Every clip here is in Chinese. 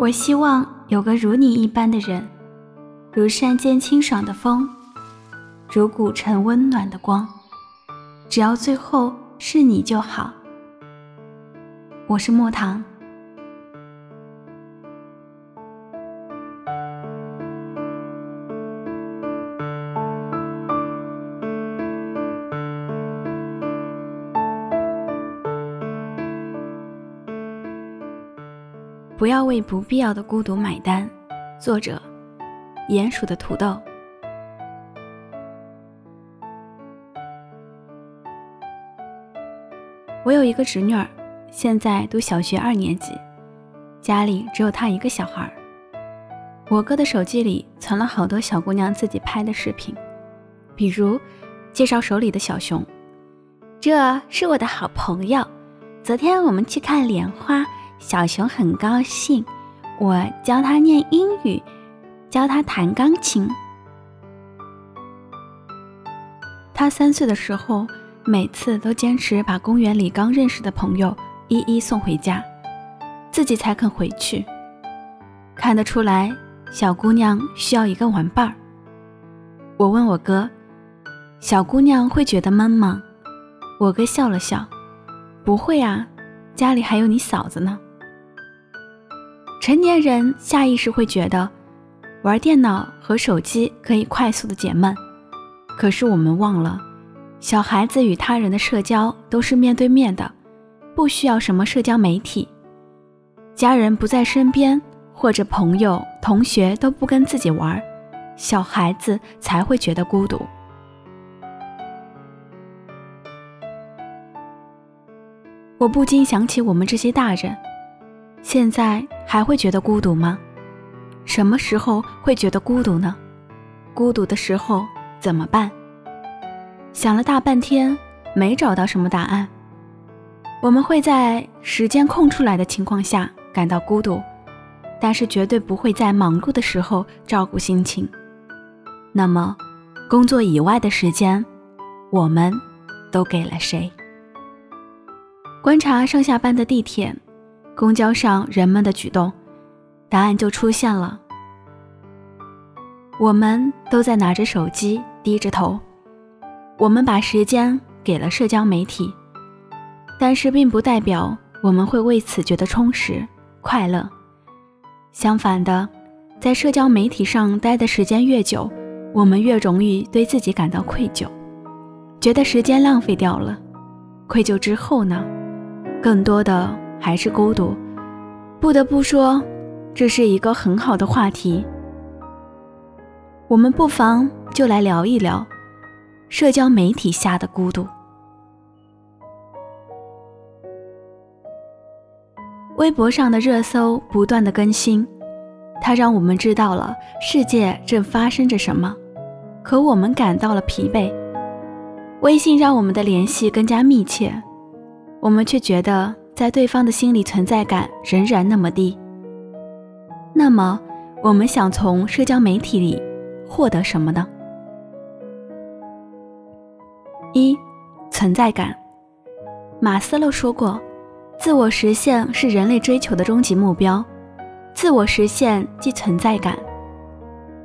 我希望有个如你一般的人，如山间清爽的风，如古城温暖的光。只要最后是你就好。我是莫糖。不要为不必要的孤独买单。作者：鼹鼠的土豆。我有一个侄女儿，现在读小学二年级，家里只有她一个小孩儿。我哥的手机里存了好多小姑娘自己拍的视频，比如介绍手里的小熊，这是我的好朋友，昨天我们去看莲花。小熊很高兴，我教他念英语，教他弹钢琴。他三岁的时候，每次都坚持把公园里刚认识的朋友一一送回家，自己才肯回去。看得出来，小姑娘需要一个玩伴儿。我问我哥：“小姑娘会觉得闷吗？”我哥笑了笑：“不会啊，家里还有你嫂子呢。”成年人下意识会觉得，玩电脑和手机可以快速的解闷，可是我们忘了，小孩子与他人的社交都是面对面的，不需要什么社交媒体。家人不在身边，或者朋友、同学都不跟自己玩，小孩子才会觉得孤独。我不禁想起我们这些大人。现在还会觉得孤独吗？什么时候会觉得孤独呢？孤独的时候怎么办？想了大半天，没找到什么答案。我们会在时间空出来的情况下感到孤独，但是绝对不会在忙碌的时候照顾心情。那么，工作以外的时间，我们都给了谁？观察上下班的地铁。公交上人们的举动，答案就出现了。我们都在拿着手机，低着头。我们把时间给了社交媒体，但是并不代表我们会为此觉得充实、快乐。相反的，在社交媒体上待的时间越久，我们越容易对自己感到愧疚，觉得时间浪费掉了。愧疚之后呢？更多的。还是孤独，不得不说，这是一个很好的话题。我们不妨就来聊一聊社交媒体下的孤独。微博上的热搜不断的更新，它让我们知道了世界正发生着什么，可我们感到了疲惫。微信让我们的联系更加密切，我们却觉得。在对方的心理存在感仍然那么低，那么我们想从社交媒体里获得什么呢？一、存在感。马斯洛说过，自我实现是人类追求的终极目标，自我实现即存在感。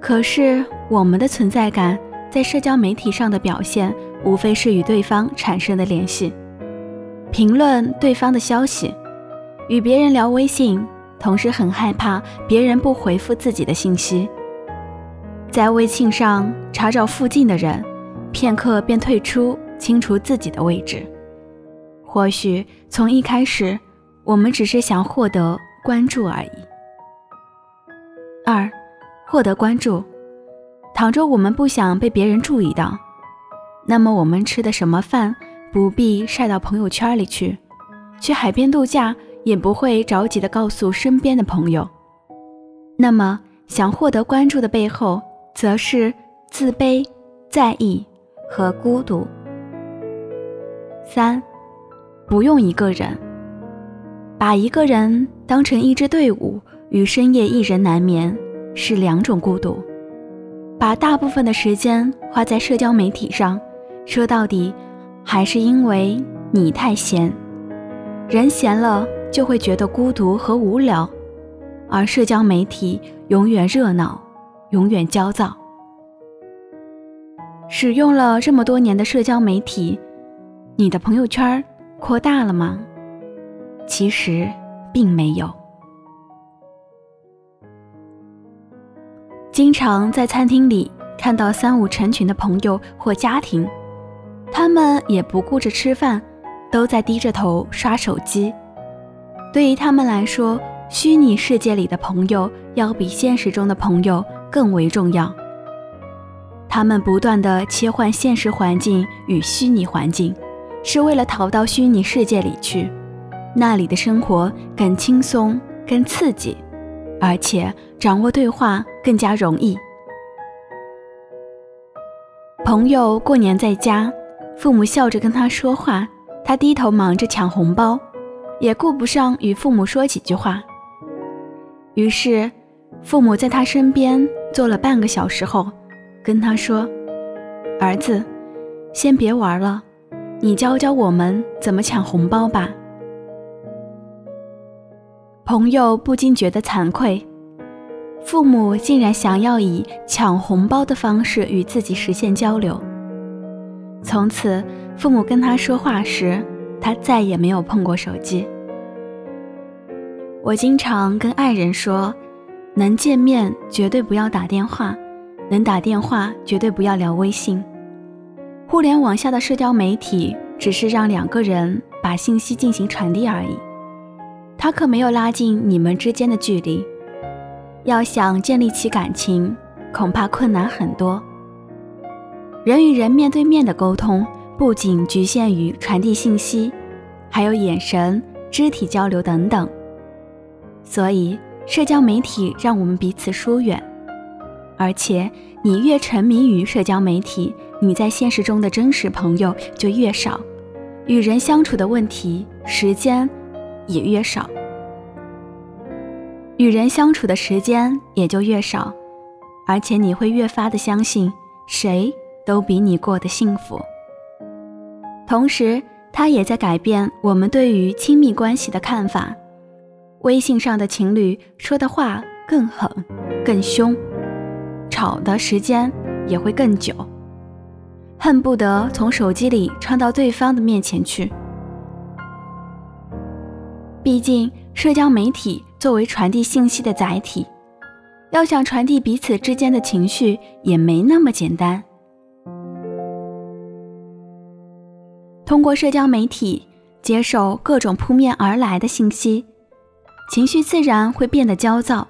可是我们的存在感在社交媒体上的表现，无非是与对方产生的联系。评论对方的消息，与别人聊微信，同时很害怕别人不回复自己的信息。在微信上查找附近的人，片刻便退出，清除自己的位置。或许从一开始，我们只是想获得关注而已。二，获得关注，倘若我们不想被别人注意到，那么我们吃的什么饭？不必晒到朋友圈里去，去海边度假也不会着急的告诉身边的朋友。那么，想获得关注的背后，则是自卑、在意和孤独。三，不用一个人，把一个人当成一支队伍，与深夜一人难眠是两种孤独。把大部分的时间花在社交媒体上，说到底。还是因为你太闲，人闲了就会觉得孤独和无聊，而社交媒体永远热闹，永远焦躁。使用了这么多年的社交媒体，你的朋友圈扩大了吗？其实并没有。经常在餐厅里看到三五成群的朋友或家庭，他们也不顾着吃饭，都在低着头刷手机。对于他们来说，虚拟世界里的朋友要比现实中的朋友更为重要。他们不断的切换现实环境与虚拟环境，是为了逃到虚拟世界里去，那里的生活更轻松、更刺激，而且掌握对话更加容易。朋友过年在家，父母笑着跟他说话，他低头忙着抢红包，也顾不上与父母说几句话。于是，父母在他身边坐了半个小时后。跟他说：“儿子，先别玩了，你教教我们怎么抢红包吧。”朋友不禁觉得惭愧，父母竟然想要以抢红包的方式与自己实现交流。从此，父母跟他说话时，他再也没有碰过手机。我经常跟爱人说，能见面绝对不要打电话。能打电话，绝对不要聊微信。互联网下的社交媒体只是让两个人把信息进行传递而已，它可没有拉近你们之间的距离。要想建立起感情，恐怕困难很多。人与人面对面的沟通，不仅局限于传递信息，还有眼神、肢体交流等等。所以，社交媒体让我们彼此疏远。而且，你越沉迷于社交媒体，你在现实中的真实朋友就越少，与人相处的问题时间也越少，与人相处的时间也就越少，而且你会越发的相信谁都比你过得幸福。同时，它也在改变我们对于亲密关系的看法。微信上的情侣说的话更狠、更凶。吵的时间也会更久，恨不得从手机里穿到对方的面前去。毕竟，社交媒体作为传递信息的载体，要想传递彼此之间的情绪，也没那么简单。通过社交媒体接受各种扑面而来的信息，情绪自然会变得焦躁。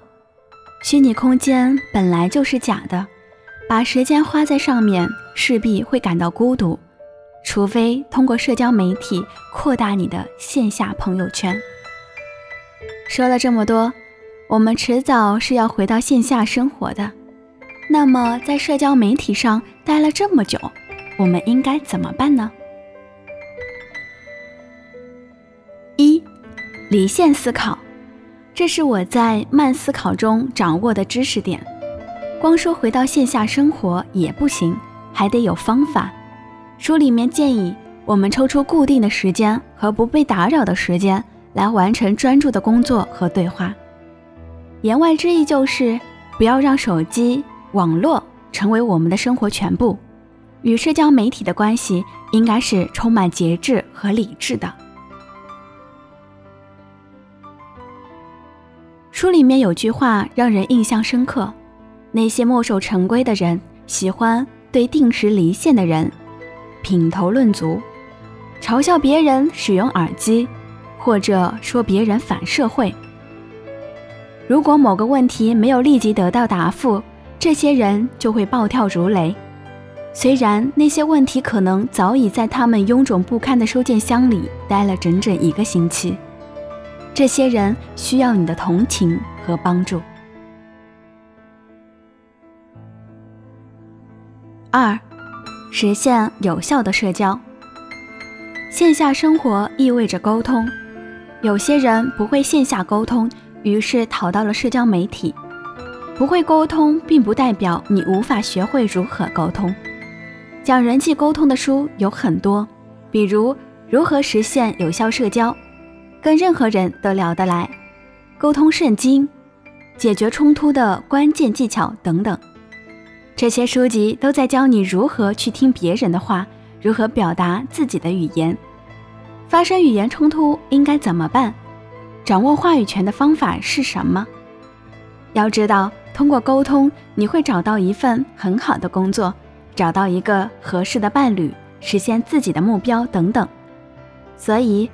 虚拟空间本来就是假的，把时间花在上面，势必会感到孤独。除非通过社交媒体扩大你的线下朋友圈。说了这么多，我们迟早是要回到线下生活的。那么，在社交媒体上待了这么久，我们应该怎么办呢？离线思考。这是我在慢思考中掌握的知识点。光说回到线下生活也不行，还得有方法。书里面建议我们抽出固定的时间和不被打扰的时间来完成专注的工作和对话。言外之意就是，不要让手机、网络成为我们的生活全部。与社交媒体的关系应该是充满节制和理智的。书里面有句话让人印象深刻：那些墨守成规的人，喜欢对定时离线的人品头论足，嘲笑别人使用耳机，或者说别人反社会。如果某个问题没有立即得到答复，这些人就会暴跳如雷。虽然那些问题可能早已在他们臃肿不堪的收件箱里待了整整一个星期。这些人需要你的同情和帮助。二，实现有效的社交。线下生活意味着沟通，有些人不会线下沟通，于是逃到了社交媒体。不会沟通，并不代表你无法学会如何沟通。讲人际沟通的书有很多，比如《如何实现有效社交》。跟任何人都聊得来，沟通圣经，解决冲突的关键技巧等等。这些书籍都在教你如何去听别人的话，如何表达自己的语言。发生语言冲突应该怎么办？掌握话语权的方法是什么？要知道，通过沟通，你会找到一份很好的工作，找到一个合适的伴侣，实现自己的目标等等。所以，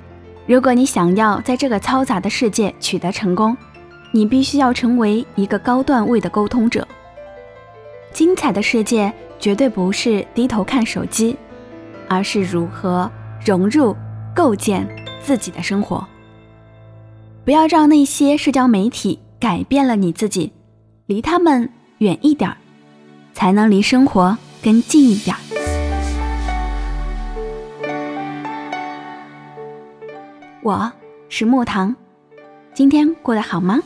如果你想要在这个嘈杂的世界取得成功，你必须要成为一个高段位的沟通者。精彩的世界绝对不是低头看手机，而是如何融入、构建自己的生活。不要让那些社交媒体改变了你自己，离他们远一点儿，才能离生活更近一点儿。我是木糖，今天过得好吗？